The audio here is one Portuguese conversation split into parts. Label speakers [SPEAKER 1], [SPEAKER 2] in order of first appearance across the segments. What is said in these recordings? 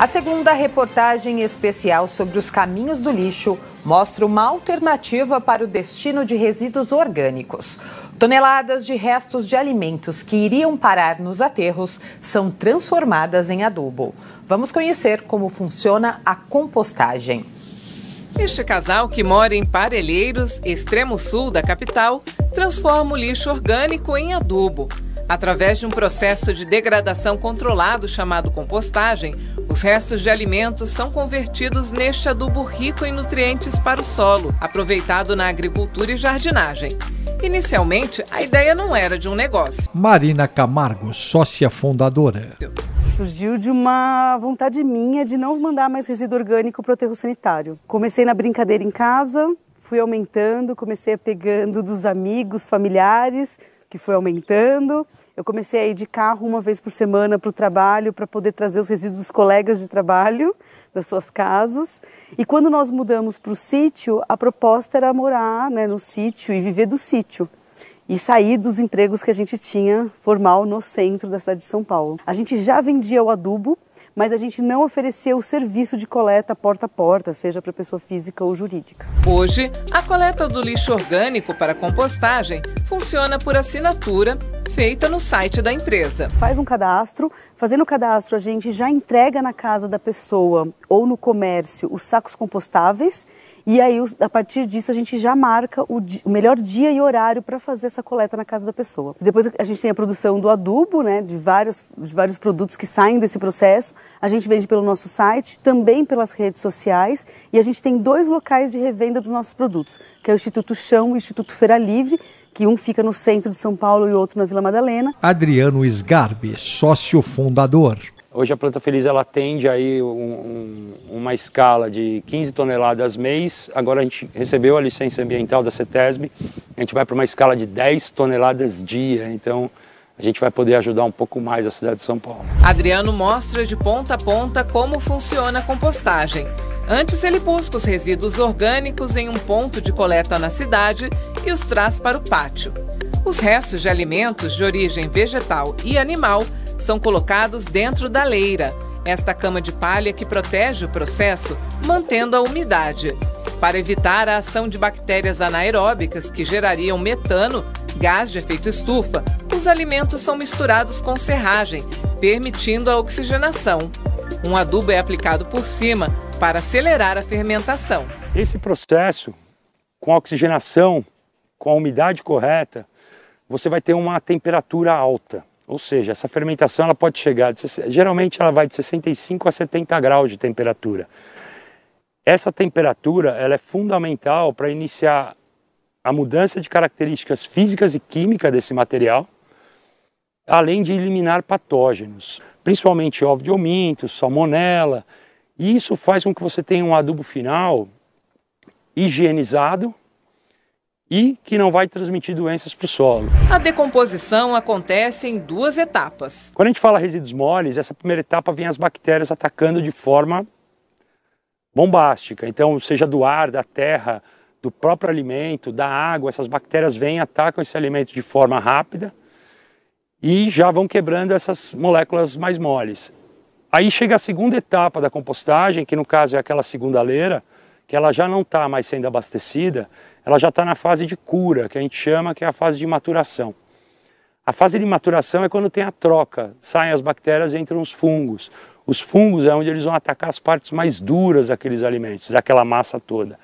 [SPEAKER 1] A segunda reportagem especial sobre os caminhos do lixo mostra uma alternativa para o destino de resíduos orgânicos. Toneladas de restos de alimentos que iriam parar nos aterros são transformadas em adubo. Vamos conhecer como funciona a compostagem.
[SPEAKER 2] Este casal, que mora em Parelheiros, extremo sul da capital, transforma o lixo orgânico em adubo. Através de um processo de degradação controlado chamado compostagem, os restos de alimentos são convertidos neste adubo rico em nutrientes para o solo, aproveitado na agricultura e jardinagem. Inicialmente, a ideia não era de um negócio.
[SPEAKER 3] Marina Camargo, sócia fundadora.
[SPEAKER 4] Surgiu de uma vontade minha de não mandar mais resíduo orgânico para o aterro sanitário. Comecei na brincadeira em casa, fui aumentando, comecei a pegando dos amigos, familiares, que foi aumentando. Eu comecei a ir de carro uma vez por semana para o trabalho para poder trazer os resíduos dos colegas de trabalho das suas casas. E quando nós mudamos para o sítio, a proposta era morar né, no sítio e viver do sítio e sair dos empregos que a gente tinha formal no centro da cidade de São Paulo. A gente já vendia o adubo, mas a gente não oferecia o serviço de coleta porta a porta, seja para pessoa física ou jurídica.
[SPEAKER 2] Hoje, a coleta do lixo orgânico para compostagem funciona por assinatura feita no site da empresa.
[SPEAKER 4] Faz um cadastro, fazendo o cadastro a gente já entrega na casa da pessoa ou no comércio os sacos compostáveis e aí a partir disso a gente já marca o, melhor dia e horário para fazer essa coleta na casa da pessoa. Depois a gente tem a produção do adubo, né, de vários, de vários produtos que saem desse processo. A gente vende pelo nosso site, também pelas redes sociais e a gente tem dois locais de revenda dos nossos produtos, que é o Instituto Chão e o Instituto Feira Livre, que um fica no centro de São Paulo e outro na Vila Madalena.
[SPEAKER 3] Adriano Sgarbi, sócio fundador.
[SPEAKER 5] Hoje a Planta Feliz ela atende aí um, um, uma escala de 15 toneladas mês. Agora a gente recebeu a licença ambiental da CETESB. A gente vai para uma escala de 10 toneladas dia. Então a gente vai poder ajudar um pouco mais a cidade de São Paulo.
[SPEAKER 2] Adriano mostra de ponta a ponta como funciona a compostagem. Antes, ele busca os resíduos orgânicos em um ponto de coleta na cidade e os traz para o pátio. Os restos de alimentos de origem vegetal e animal são colocados dentro da leira, esta cama de palha que protege o processo, mantendo a umidade. Para evitar a ação de bactérias anaeróbicas que gerariam metano, gás de efeito estufa, os alimentos são misturados com serragem, permitindo a oxigenação. Um adubo é aplicado por cima para acelerar a fermentação.
[SPEAKER 5] Esse processo, com a oxigenação, com a umidade correta, você vai ter uma temperatura alta. Ou seja, essa fermentação ela pode chegar, de, geralmente ela vai de 65 a 70 graus de temperatura. Essa temperatura ela é fundamental para iniciar a mudança de características físicas e químicas desse material, além de eliminar patógenos, principalmente ovo de ominto, salmonela, e isso faz com que você tenha um adubo final higienizado e que não vai transmitir doenças para o solo.
[SPEAKER 2] A decomposição acontece em duas etapas.
[SPEAKER 5] Quando a gente fala resíduos moles, essa primeira etapa vem as bactérias atacando de forma bombástica. Então, seja do ar, da terra, do próprio alimento, da água, essas bactérias vêm, atacam esse alimento de forma rápida e já vão quebrando essas moléculas mais moles. Aí chega a segunda etapa da compostagem, que no caso é aquela segunda leira, que ela já não está mais sendo abastecida, ela já está na fase de cura, que a gente chama que é a fase de maturação. A fase de maturação é quando tem a troca, saem as bactérias e entram os fungos. Os fungos é onde eles vão atacar as partes mais duras daqueles alimentos, daquela massa toda.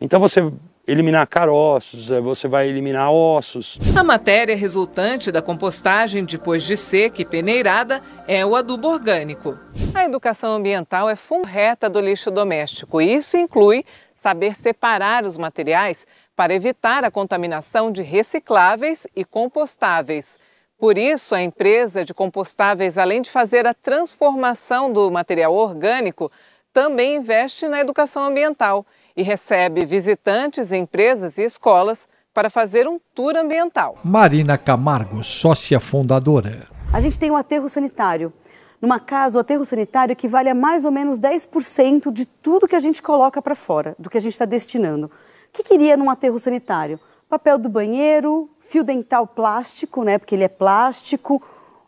[SPEAKER 5] Então você eliminar caroços, eh, você vai eliminar ossos.
[SPEAKER 2] A matéria resultante da compostagem depois de seca e peneirada é o adubo orgânico. A educação ambiental é fundamental do lixo doméstico. Isso inclui saber separar os materiais para evitar a contaminação de recicláveis e compostáveis. Por isso, a empresa de compostáveis, além de fazer a transformação do material orgânico, também investe na educação ambiental e recebe visitantes, empresas e escolas para fazer um tour ambiental.
[SPEAKER 3] Marina Camargo, sócia fundadora.
[SPEAKER 4] A gente tem um aterro sanitário. Numa casa, o aterro sanitário equivale a mais ou menos 10% de tudo que a gente coloca para fora, do que a gente está destinando. Que queria num aterro sanitário? Papel do banheiro, fio dental plástico, né, porque ele é plástico,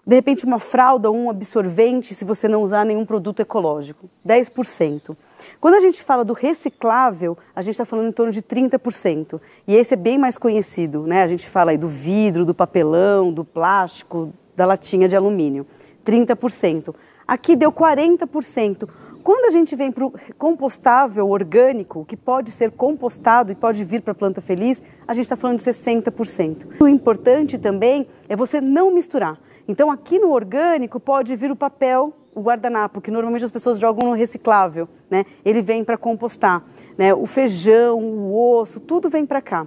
[SPEAKER 4] De repente, uma fralda ou um absorvente se você não usar nenhum produto ecológico, 10%. Quando a gente fala do reciclável, a gente está falando em torno de 30%. E esse é bem mais conhecido, né? A gente fala aí do vidro, do papelão, do plástico, da latinha de alumínio. 30%. Aqui deu 40%. Quando a gente vem para o compostável orgânico, que pode ser compostado e pode vir para a planta feliz, a gente está falando de 60%. O importante também é você não misturar. Então, aqui no orgânico pode vir o papel, o guardanapo, que normalmente as pessoas jogam no reciclável, né? Ele vem para compostar, né? O feijão, o osso, tudo vem para cá.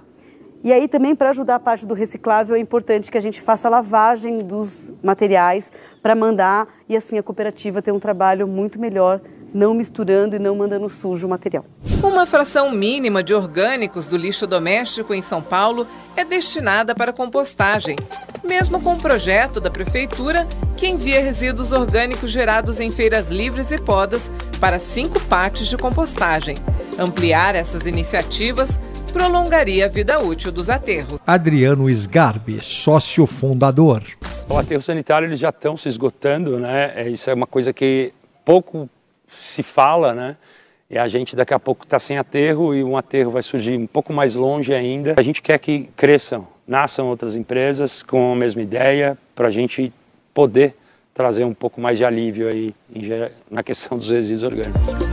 [SPEAKER 4] E aí também para ajudar a parte do reciclável é importante que a gente faça a lavagem dos materiais para mandar e assim a cooperativa ter um trabalho muito melhor não misturando e não mandando sujo o material.
[SPEAKER 2] Uma fração mínima de orgânicos do lixo doméstico em São Paulo é destinada para compostagem, mesmo com o projeto da Prefeitura que envia resíduos orgânicos gerados em feiras livres e podas para cinco pátios de compostagem. Ampliar essas iniciativas prolongaria a vida útil dos aterros.
[SPEAKER 3] Adriano Sgarbi, sócio fundador.
[SPEAKER 5] O aterro sanitário eles já estão se esgotando, né? É, isso é uma coisa que pouco se fala, né? E a gente daqui a pouco está sem aterro e um aterro vai surgir um pouco mais longe ainda. A gente quer que cresçam, nasçam outras empresas com a mesma ideia para a gente poder trazer um pouco mais de alívio aí na questão dos resíduos orgânicos.